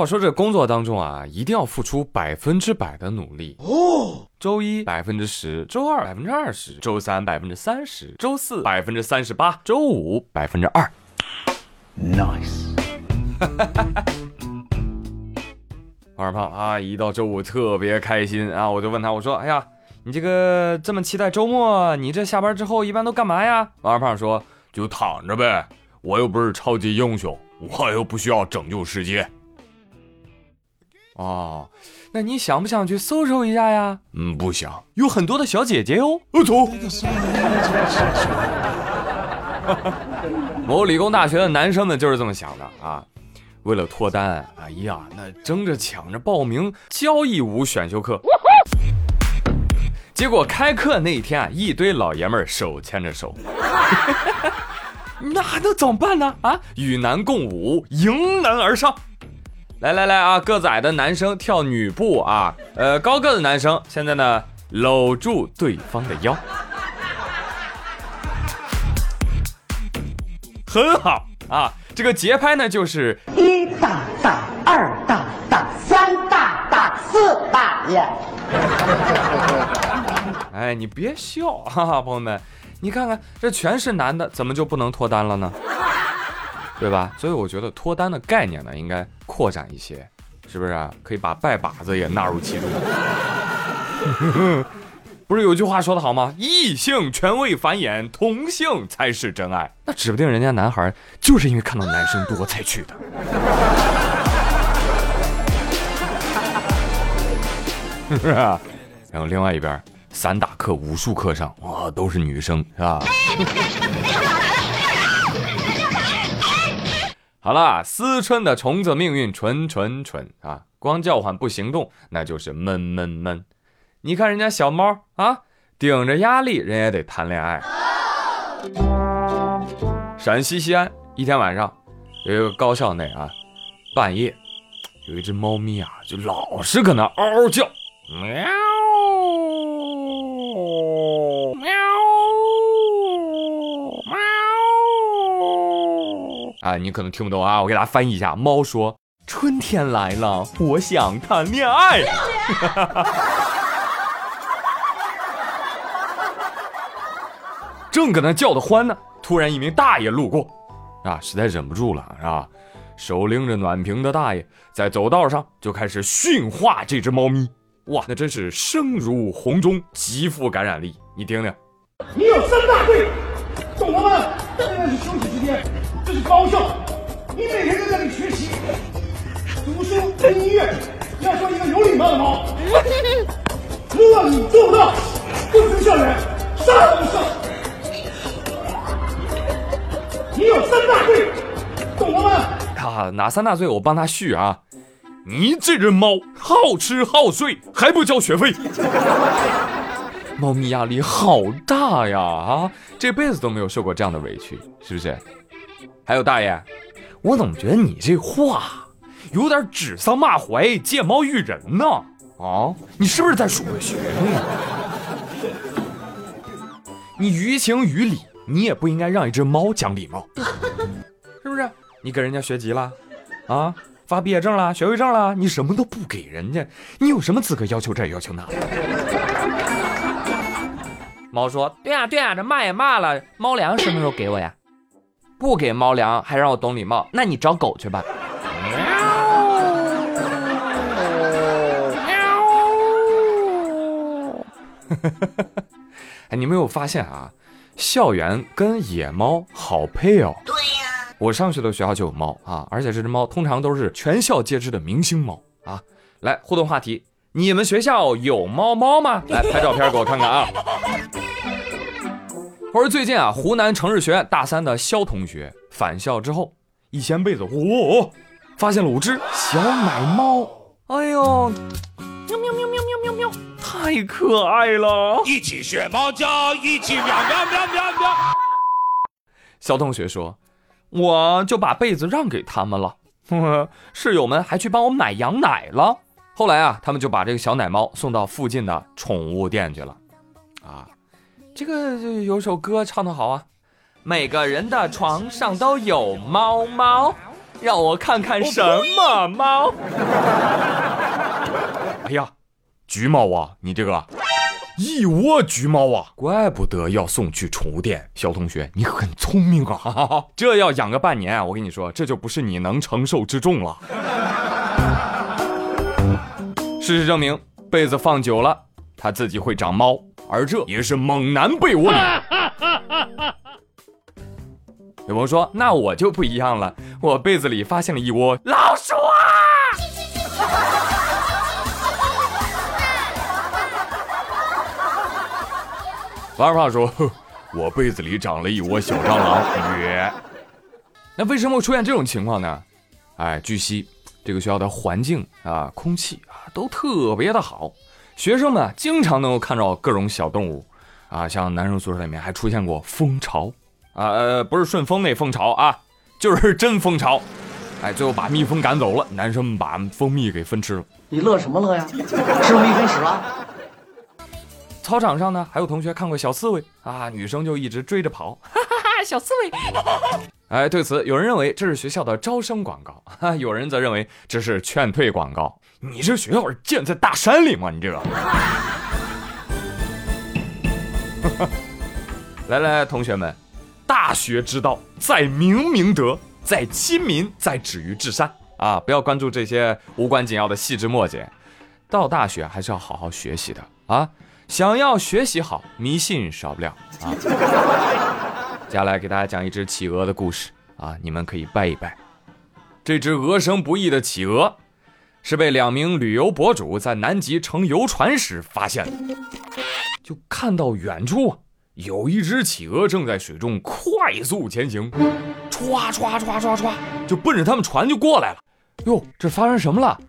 话说这工作当中啊，一定要付出百分之百的努力哦。周一百分之十，周二百分之二十，周三百分之三十，周四百分之三十八，周五百分之二。Nice。王 二胖啊，一到周五特别开心啊，我就问他，我说：“哎呀，你这个这么期待周末，你这下班之后一般都干嘛呀？”王二胖说：“就躺着呗，我又不是超级英雄，我又不需要拯救世界。”哦，那你想不想去搜搜一下呀？嗯，不想，有很多的小姐姐哟。我走。某理工大学的男生们就是这么想的啊，为了脱单，哎呀，那争着抢着报名交谊舞选修课。结果开课那一天啊，一堆老爷们儿手牵着手，那还能怎么办呢？啊，与男共舞，迎难而上。来来来啊，个子矮的男生跳女步啊，呃，高个子男生现在呢搂住对方的腰，很好啊。这个节拍呢就是一大大，二大大，三大大，四大爷。哎，你别笑哈哈，朋友们，你看看这全是男的，怎么就不能脱单了呢？对吧？所以我觉得脱单的概念呢，应该扩展一些，是不是啊？可以把拜把子也纳入其中。不是有句话说得好吗？异性全为繁衍，同性才是真爱。那指不定人家男孩就是因为看到男生多才去的。是不是啊？然后另外一边，散打课、武术课上，哇，都是女生，是吧？好了，思春的虫子命运蠢蠢蠢啊！光叫唤不行动，那就是闷闷闷。你看人家小猫啊，顶着压力，人也得谈恋爱。陕西西安一天晚上，有一个高校内啊，半夜有一只猫咪啊，就老是搁那嗷嗷叫，喵。啊，你可能听不懂啊，我给大家翻译一下。猫说：“春天来了，我想谈恋爱。”正搁那叫的欢呢，突然一名大爷路过，啊，实在忍不住了，是吧？手拎着暖瓶的大爷在走道上就开始驯化这只猫咪。哇，那真是声如洪钟，极富感染力。你听听，你有三大罪，懂了吗？现在是休息时间。这是高校，你每天在这里学习、读书、听音乐，要做一个有礼貌的猫。如果你做不到，不出校园，杀无赦。你有三大罪，懂了吗？啊，哪三大罪？我帮他续啊。你这只猫好吃好睡，还不交学费？猫咪压力好大呀！啊，这辈子都没有受过这样的委屈，是不是？还有大爷，我怎么觉得你这话有点指桑骂槐、借猫喻人呢？啊，你是不是在数落学生啊？你于情于理，你也不应该让一只猫讲礼貌，是不是？你给人家学籍了，啊，发毕业证了、学位证了，你什么都不给人家，你有什么资格要求这要求那？猫说：对呀对呀，这骂也骂了，猫粮什么时候给我呀？不给猫粮还让我懂礼貌，那你找狗去吧。哎，你没有发现啊？校园跟野猫好配哦。对呀，我上学的学校就有猫啊，而且这只猫通常都是全校皆知的明星猫啊。来互动话题，你们学校有猫猫吗？来拍照片给我看看啊。或者最近啊，湖南城市学院大三的肖同学返校之后，一掀被子，嚯，发现了五只小奶猫。哎呦，喵喵喵喵喵喵喵，太可爱了！一起学猫叫，一起喵喵喵喵喵。肖同学说：“我就把被子让给他们了，室友们还去帮我买羊奶了。后来啊，他们就把这个小奶猫送到附近的宠物店去了。啊，这个有首歌唱得好啊，每个人的床上都有猫猫，让我看看什么猫。哎呀，橘猫啊，你这个。”一窝橘猫啊，怪不得要送去宠物店。小同学，你很聪明啊！这要养个半年，我跟你说，这就不是你能承受之重了。事实证明，被子放久了，他自己会长猫，而这也是猛男被窝里。有朋友说，那我就不一样了，我被子里发现了一窝老鼠啊！王二胖说：“我被子里长了一窝小蟑螂。”约，那为什么会出现这种情况呢？哎，据悉，这个学校的环境啊、空气啊都特别的好，学生们经常能够看到各种小动物啊，像男生宿舍里面还出现过蜂巢啊，呃，不是顺丰那蜂巢啊，就是真蜂巢。哎，最后把蜜蜂赶走了，男生们把蜂蜜给分吃了。你乐什么乐呀？吃蜜蜂屎了？操场上呢，还有同学看过小刺猬啊，女生就一直追着跑，哈哈哈，小刺猬。哎，对此，有人认为这是学校的招生广告，哈，有人则认为这是劝退广告。你这学校是建在大山里吗？你这个。来来，同学们，大学之道，在明明德，在亲民，在止于至善啊！不要关注这些无关紧要的细枝末节，到大学还是要好好学习的啊。想要学习好，迷信少不了啊！接下来给大家讲一只企鹅的故事啊，你们可以拜一拜。这只鹅生不易的企鹅，是被两名旅游博主在南极乘游船时发现的。就看到远处有一只企鹅正在水中快速前行，唰唰唰唰唰，就奔着他们船就过来了。哟，这发生什么了？